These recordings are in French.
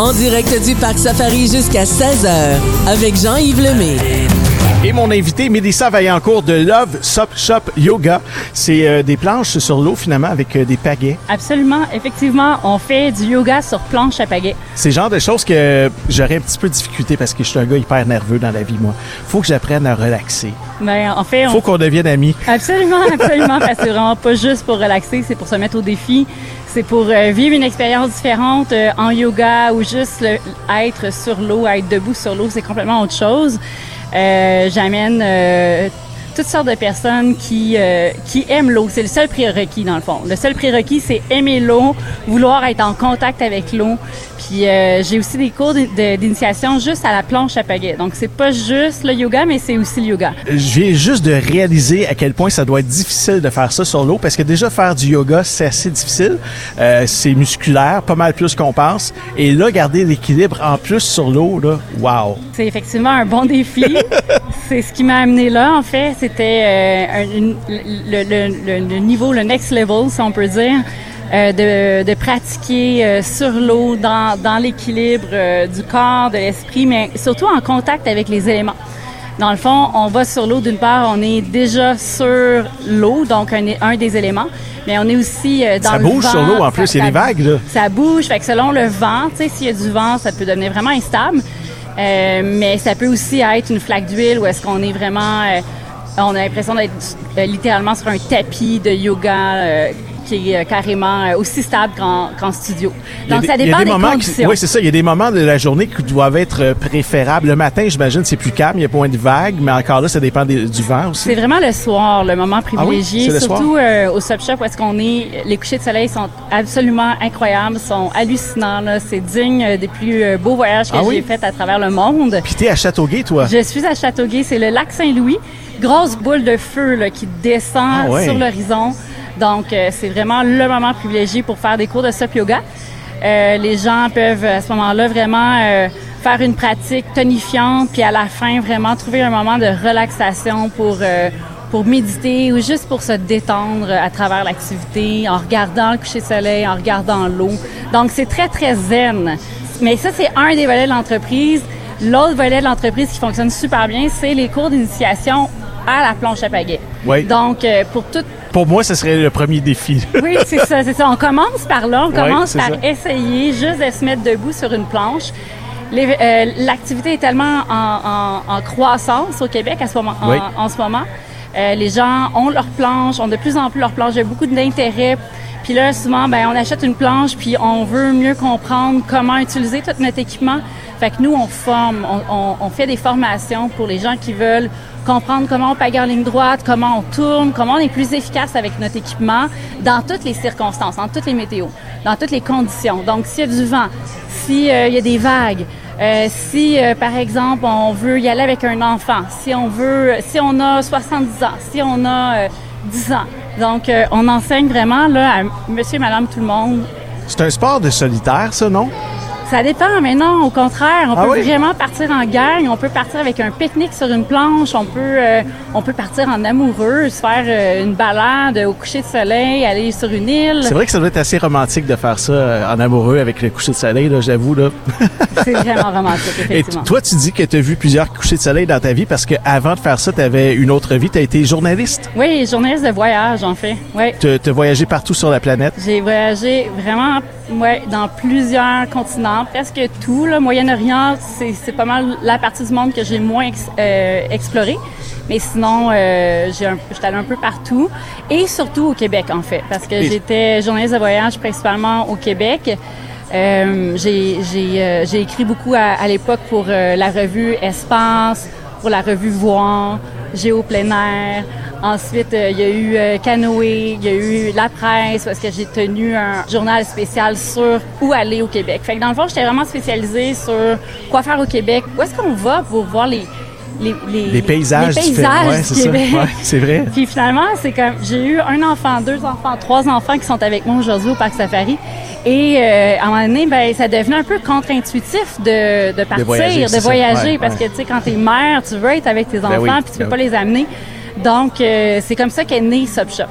En direct du Parc Safari jusqu'à 16h avec Jean-Yves Lemay. Et mon invité, Mélissa Vaillancourt de Love Sop Shop Yoga. C'est euh, des planches sur l'eau, finalement, avec euh, des pagaies. Absolument. Effectivement, on fait du yoga sur planche à pagaies. C'est le genre de choses que j'aurais un petit peu de difficulté parce que je suis un gars hyper nerveux dans la vie, moi. Faut que j'apprenne à relaxer. Ben, en fait, on... Faut qu'on devienne amis. Absolument, absolument. parce que c'est vraiment pas juste pour relaxer, c'est pour se mettre au défi. C'est pour euh, vivre une expérience différente euh, en yoga ou juste être sur l'eau, être debout sur l'eau, c'est complètement autre chose. Euh, J'amène toutes sortes de personnes qui, qui aiment l'eau. C'est le seul prérequis, dans le fond. Le seul prérequis, c'est aimer l'eau, vouloir être en contact avec l'eau. Puis euh, j'ai aussi des cours d'initiation juste à la planche à pagaie. Donc, c'est pas juste le yoga, mais c'est aussi le yoga. Je viens juste de réaliser à quel point ça doit être difficile de faire ça sur l'eau parce que déjà faire du yoga, c'est assez difficile. Euh, c'est musculaire, pas mal plus qu'on pense. Et là, garder l'équilibre en plus sur l'eau, là, wow! C'est effectivement un bon défi. c'est ce qui m'a amené là, en fait. C'était euh, un- une- le, le- le- le niveau, le next level, si on peut dire, euh, de, de pratiquer euh, sur l'eau, dans, dans l'équilibre euh, du corps, de l'esprit, mais surtout en contact avec les éléments. Dans le fond, on va sur l'eau, d'une part, on est déjà sur l'eau, donc un, un des éléments, mais on est aussi dans Ça le bouge vent, sur l'eau, en plus, ça- il y a des ça- vagues, là. ça bouge, fait que selon le vent, tu sais, s'il y a du vent, ça peut devenir vraiment instable. Mais ça peut aussi être une flaque d'huile où est-ce qu'on est vraiment, on a l'impression d'être littéralement sur un tapis de yoga qui est euh, carrément euh, aussi stable qu'en studio. Donc ça dépend des des, moments qui- conditions. Oui, c'est ça. Il y a des moments de la journée qui doivent être euh, préférables. Le matin, j'imagine, c'est plus calme, il y a moins de vagues, mais encore là, ça dépend des- du vent aussi. C'est vraiment le soir, le moment privilégié. Ah c'est le surtout euh, au Sub Shop où est-ce qu'on est. Les couchers de soleil sont absolument incroyables, sont hallucinants. C'est digne des plus beaux voyages que Ah oui? j'ai faits à travers le monde. Puis t'es à Châteauguay, toi? Je suis à Châteauguay, c'est le lac Saint-Louis. Grosse boule de feu là, qui descend Ah ouais. sur l'horizon. Donc, euh, c'est vraiment le moment privilégié pour faire des cours de SUP yoga. Euh, les gens peuvent à ce moment-là vraiment euh, faire une pratique tonifiante, puis à la fin vraiment trouver un moment de relaxation pour euh, pour méditer ou juste pour se détendre à travers l'activité, en regardant le coucher de soleil, en regardant l'eau. Donc c'est très très zen. Mais ça c'est un des volets de l'entreprise. L'autre volet de l'entreprise qui fonctionne super bien, c'est les cours d'initiation à la planche à pagaie. Oui. Donc pour toute Pour moi, ce serait le premier défi. oui, c'est ça, c'est ça. On commence par là, on commence par ça. essayer juste de se mettre debout sur une planche. Euh, L'activité est tellement en, en- en croissance au Québec à ce moment, en, Oui. en ce moment. Euh, les gens ont leur planche, ont de plus en plus leur planche. Il y a beaucoup d'intérêt. Puis là, souvent, ben, on achète une planche, puis on veut mieux comprendre comment utiliser tout notre équipement. Fait que nous, on forme, on, on- on fait des formations pour les gens qui veulent comprendre comment on pagaie en ligne droite, comment on tourne, comment on est plus efficace avec notre équipement dans toutes les circonstances, dans toutes les météos, dans toutes les conditions. Donc, s'il y a du vent, s'il y a des vagues, euh, si, euh, par exemple, on veut y aller avec un enfant, si on veut, si on a 70 ans, si on a euh, 10 ans. Donc, euh, on enseigne vraiment là, à monsieur et madame tout le monde. C'est un sport de solitaire, ça, non? Ça dépend, mais non, au contraire, on Ah peut oui? vraiment partir en gang, on peut partir avec un pique-nique sur une planche, on peut, euh, on peut partir en amoureux, se faire euh, une balade au coucher de soleil, aller sur une île. C'est vrai que ça doit être assez romantique de faire ça euh, en amoureux avec le coucher de soleil, là, j'avoue. Là. C'est vraiment romantique, Et effectivement. toi, tu dis que tu as vu plusieurs couchers de soleil dans ta vie parce qu'avant de faire ça, tu avais une autre vie. Tu as été journaliste. Oui, journaliste de voyage, en fait. Oui. Tu as voyagé partout sur la planète. J'ai voyagé vraiment ouais, dans plusieurs continents, presque tout. Le Moyen-Orient, c'est c'est pas mal la partie du monde que j'ai moins euh, explorée. Mais sinon, euh, j'étais allée un peu partout. Et surtout au Québec, en fait. Parce que j'étais journaliste de voyage principalement au Québec. Euh, j'ai j'ai, euh, j'ai écrit beaucoup à, à l'époque pour la revue Espace, pour la revue Voir, Géo plein air. Ensuite, euh, il y a eu euh, Canoë, il y a eu La Presse, parce que j'ai tenu un journal spécial sur où aller au Québec. Fait que dans le fond, j'étais vraiment spécialisée sur quoi faire au Québec, où est-ce qu'on va pour voir les les, les, Les paysages, les paysages Ouais, du c'est ça. Ouais, c'est vrai. Puis finalement, c'est comme j'ai eu un enfant, deux enfants, trois enfants qui sont avec moi aujourd'hui au parc Safari. Et euh, à un moment donné, ben ça devenait un peu contre-intuitif de, de partir, de voyager. Ouais, parce que tu sais quand t'es mère, tu veux être avec tes enfants, oui, puis tu ben peux pas oui. les amener. Donc, euh, c'est comme ça qu'est né Sub Shop.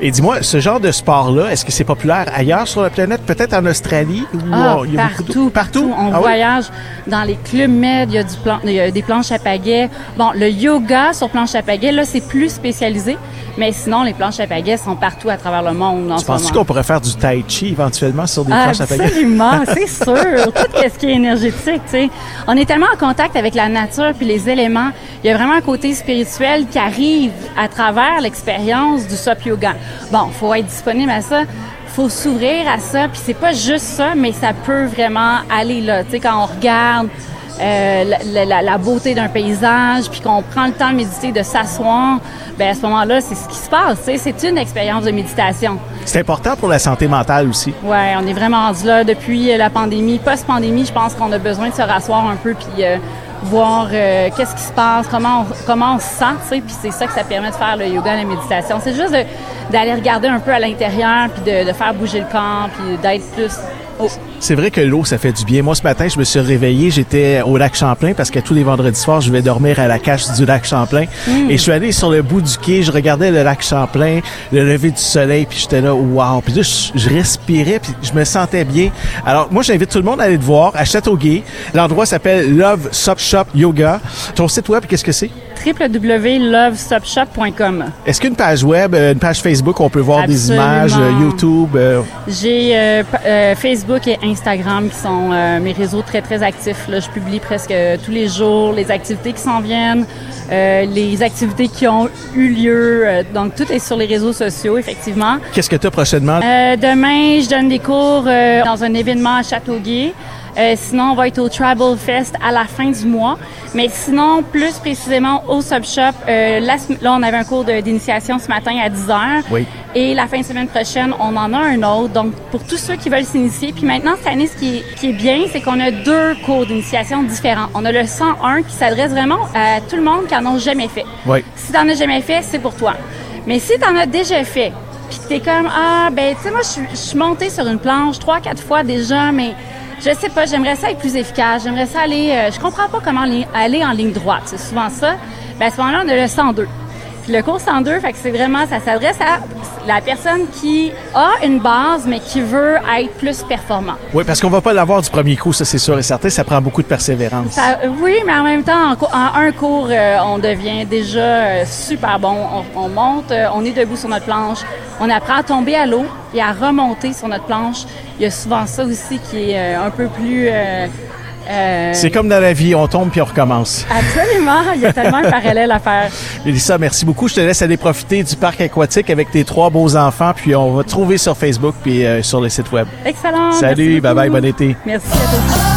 Et dis-moi, ce genre de sport-là, est-ce que c'est populaire ailleurs sur la planète, peut-être en Australie? Où Ah, il y a beaucoup de- partout, partout. On Ah oui? voyage dans les clubs med, il y, a du plan- il y a des planches à pagaie. Bon, le yoga sur planche à pagaie, là, c'est plus spécialisé. Mais sinon, les planches à pagaie sont partout à travers le monde en Tu moment. qu'on pourrait faire du tai chi éventuellement sur des planches à pagaie? Absolument, c'est sûr. Tout ce qui est énergétique, tu sais. On est tellement en contact avec la nature puis les éléments. Il y a vraiment un côté spirituel qui arrive à travers l'expérience du SUP yoga. Bon, faut être disponible à ça. Faut s'ouvrir à ça, puis c'est pas juste ça, mais ça peut vraiment aller là. Tu sais, quand on regarde euh, la, la- la beauté d'un paysage, puis qu'on prend le temps de méditer, de s'asseoir, ben à ce moment-là, c'est ce qui se passe. tu sais. C'est une expérience de méditation. C'est important pour la santé mentale aussi. Ouais, on est vraiment rendu là depuis la pandémie. Post-pandémie, je pense qu'on a besoin de se rasseoir un peu puis euh, voir euh, qu'est-ce qui se passe, comment on, comment on se sent, tu sais. Puis c'est ça que ça permet de faire le yoga, la méditation. C'est juste d'aller regarder un peu à l'intérieur puis de, de faire bouger le corps puis d'être plus. Oh. C'est vrai que l'eau, ça fait du bien. Moi, ce matin, je me suis réveillé, j'étais au lac Champlain parce que tous les vendredis soirs, je vais dormir à la cache du lac Champlain. Et je suis allé sur le bout du quai, je regardais le lac Champlain, le lever du soleil, puis j'étais là, wow. Puis là, je, je respirais, puis je me sentais bien. Alors, moi, j'invite tout le monde à aller te voir à Châteauguay. L'endroit s'appelle Love Sup Shop Yoga. Ton site web, qu'est-ce que c'est? www.lovestopshop.com. Est-ce qu'une page web, euh, une page Facebook, on peut voir des images, euh, YouTube? euh, J'ai euh, euh, Facebook et Instagram qui sont euh, mes réseaux très très actifs. Là, je publie presque tous les jours les activités qui s'en viennent, euh, les activités qui ont eu lieu. euh, donc tout est sur les réseaux sociaux effectivement. Qu'est-ce que tu as prochainement? Demain, je donne des cours dans un événement à Châteauguay. Euh, sinon, on va être au Tribal Fest à la fin du mois. Mais sinon, plus précisément au Sub Shop, euh, là, on avait un cours d'initiation ce matin à 10 heures. Oui. Et la fin de semaine prochaine, on en a un autre. Donc, pour tous ceux qui veulent s'initier. Puis maintenant, cette année, ce qui est, qui est bien, c'est qu'on a deux cours d'initiation différents. On a le 101 qui s'adresse vraiment à tout le monde qui en ont jamais fait. Oui. Si t'en as jamais fait, c'est pour toi. Mais si t'en as déjà fait, puis t'es comme ah ben tu sais moi je suis- je suis montée sur une planche trois quatre fois déjà, mais je sais pas, j'aimerais ça être plus efficace, j'aimerais ça aller, euh, je comprends pas comment aller en ligne droite, c'est souvent ça. Ben à ce moment-là on a le 102. Puis le cours 102, fait que c'est vraiment ça s'adresse à la personne qui a une base mais qui veut être plus performant. Oui, parce qu'on va pas l'avoir du premier coup, ça c'est sûr et certain. Ça prend beaucoup de persévérance. Ça- oui, mais en même temps, en, un cours, euh, on devient déjà euh, super bon. On, on monte, euh, on est debout sur notre planche, on apprend à tomber à l'eau et à remonter sur notre planche. Il y a souvent ça aussi qui est un peu plus... euh, C'est comme dans la vie, on tombe puis on recommence. Absolument, il y a tellement un parallèle à faire. Mélissa, merci beaucoup. Je te laisse aller profiter du parc aquatique avec tes trois beaux enfants, puis on va te trouver sur Facebook puis euh, sur le site web. Excellent. Salut, merci bye bye, bon été. Merci à tous.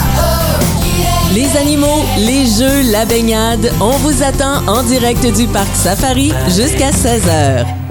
Les animaux, les jeux, la baignade, on vous attend en direct du parc Safari jusqu'à 16h.